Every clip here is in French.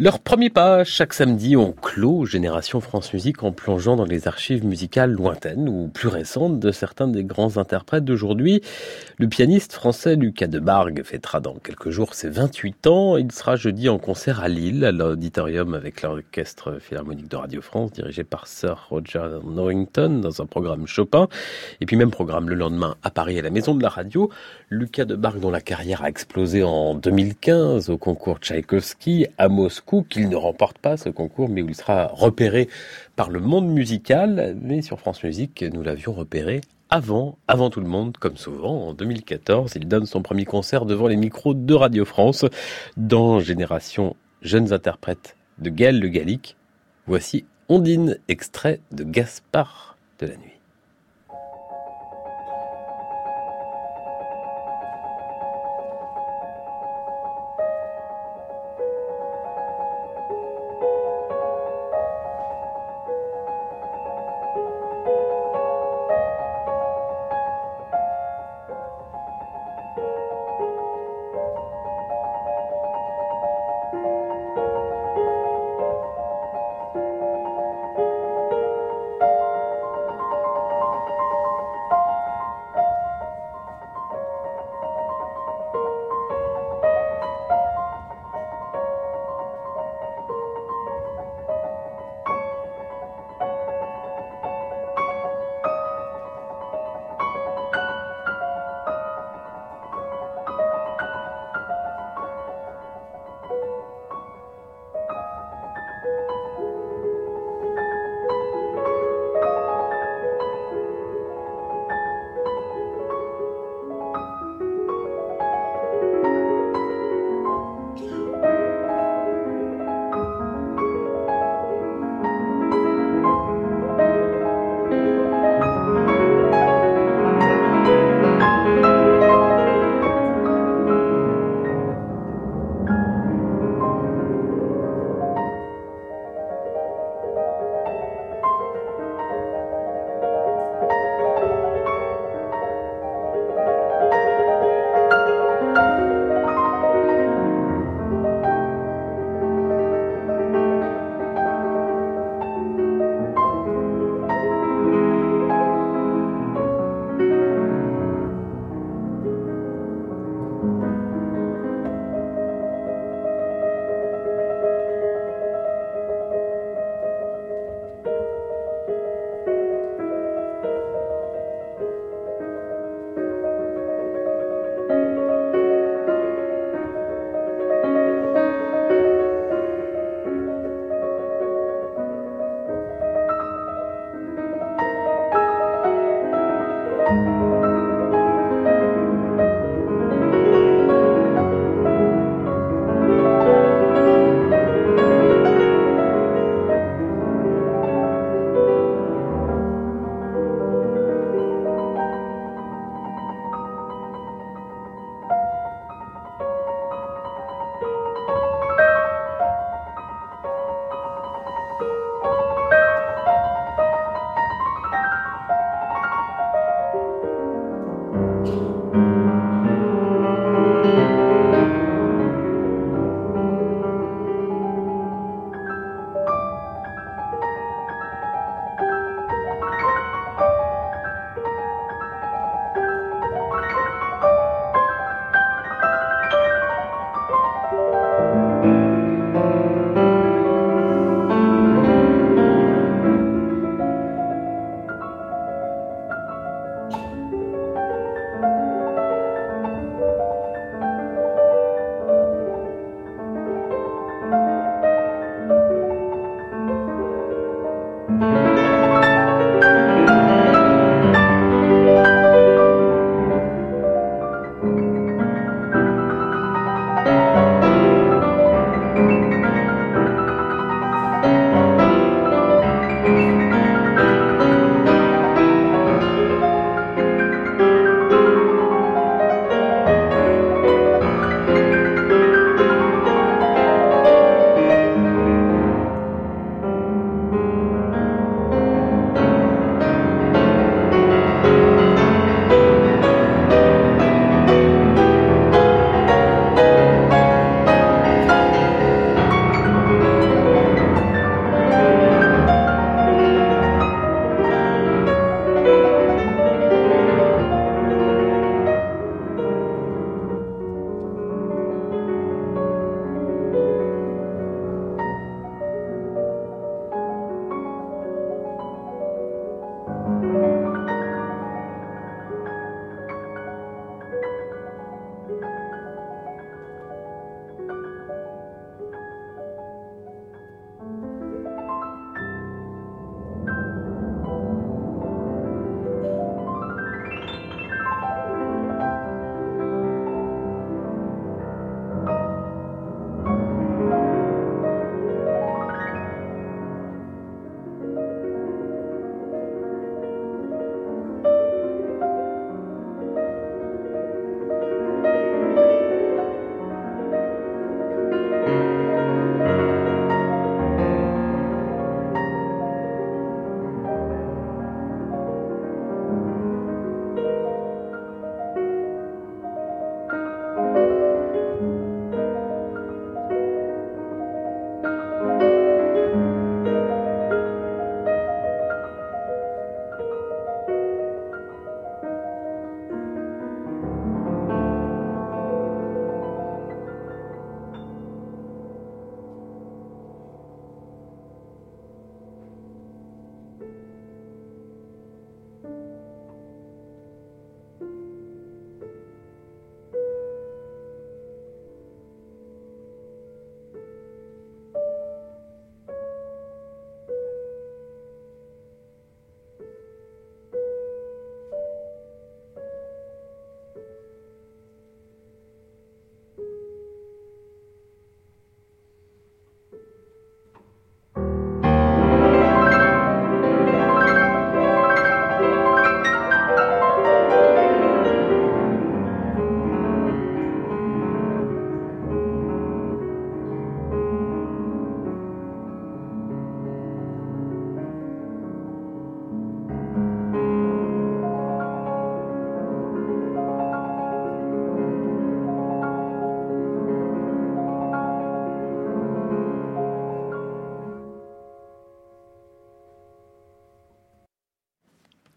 Leur premier pas, chaque samedi, on clôt Génération France Musique en plongeant dans les archives musicales lointaines ou plus récentes de certains des grands interprètes d'aujourd'hui. Le pianiste français Lucas Debargue fêtera dans quelques jours ses 28 ans. Il sera jeudi en concert à Lille, à l'auditorium avec l'orchestre philharmonique de Radio France, dirigé par Sir Roger Norrington, dans un programme Chopin. Et puis même programme le lendemain à Paris, à la Maison de la Radio. Lucas Debargue, dont la carrière a explosé en 2015 au concours Tchaïkovski à Moscou qu'il ne remporte pas ce concours, mais où il sera repéré par le monde musical. Mais sur France Musique, nous l'avions repéré avant, avant tout le monde, comme souvent, en 2014. Il donne son premier concert devant les micros de Radio France dans Génération Jeunes Interprètes de Gaël Le Gallic. Voici Ondine, extrait de Gaspard de la Nuit.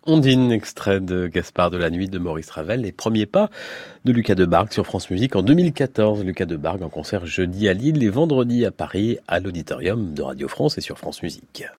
Ondine, extrait de Gaspard de la Nuit de Maurice Ravel, les premiers pas de Lucas de Bargue sur France Musique en 2014. Lucas de Bargue en concert jeudi à Lille et vendredi à Paris à l'auditorium de Radio France et sur France Musique.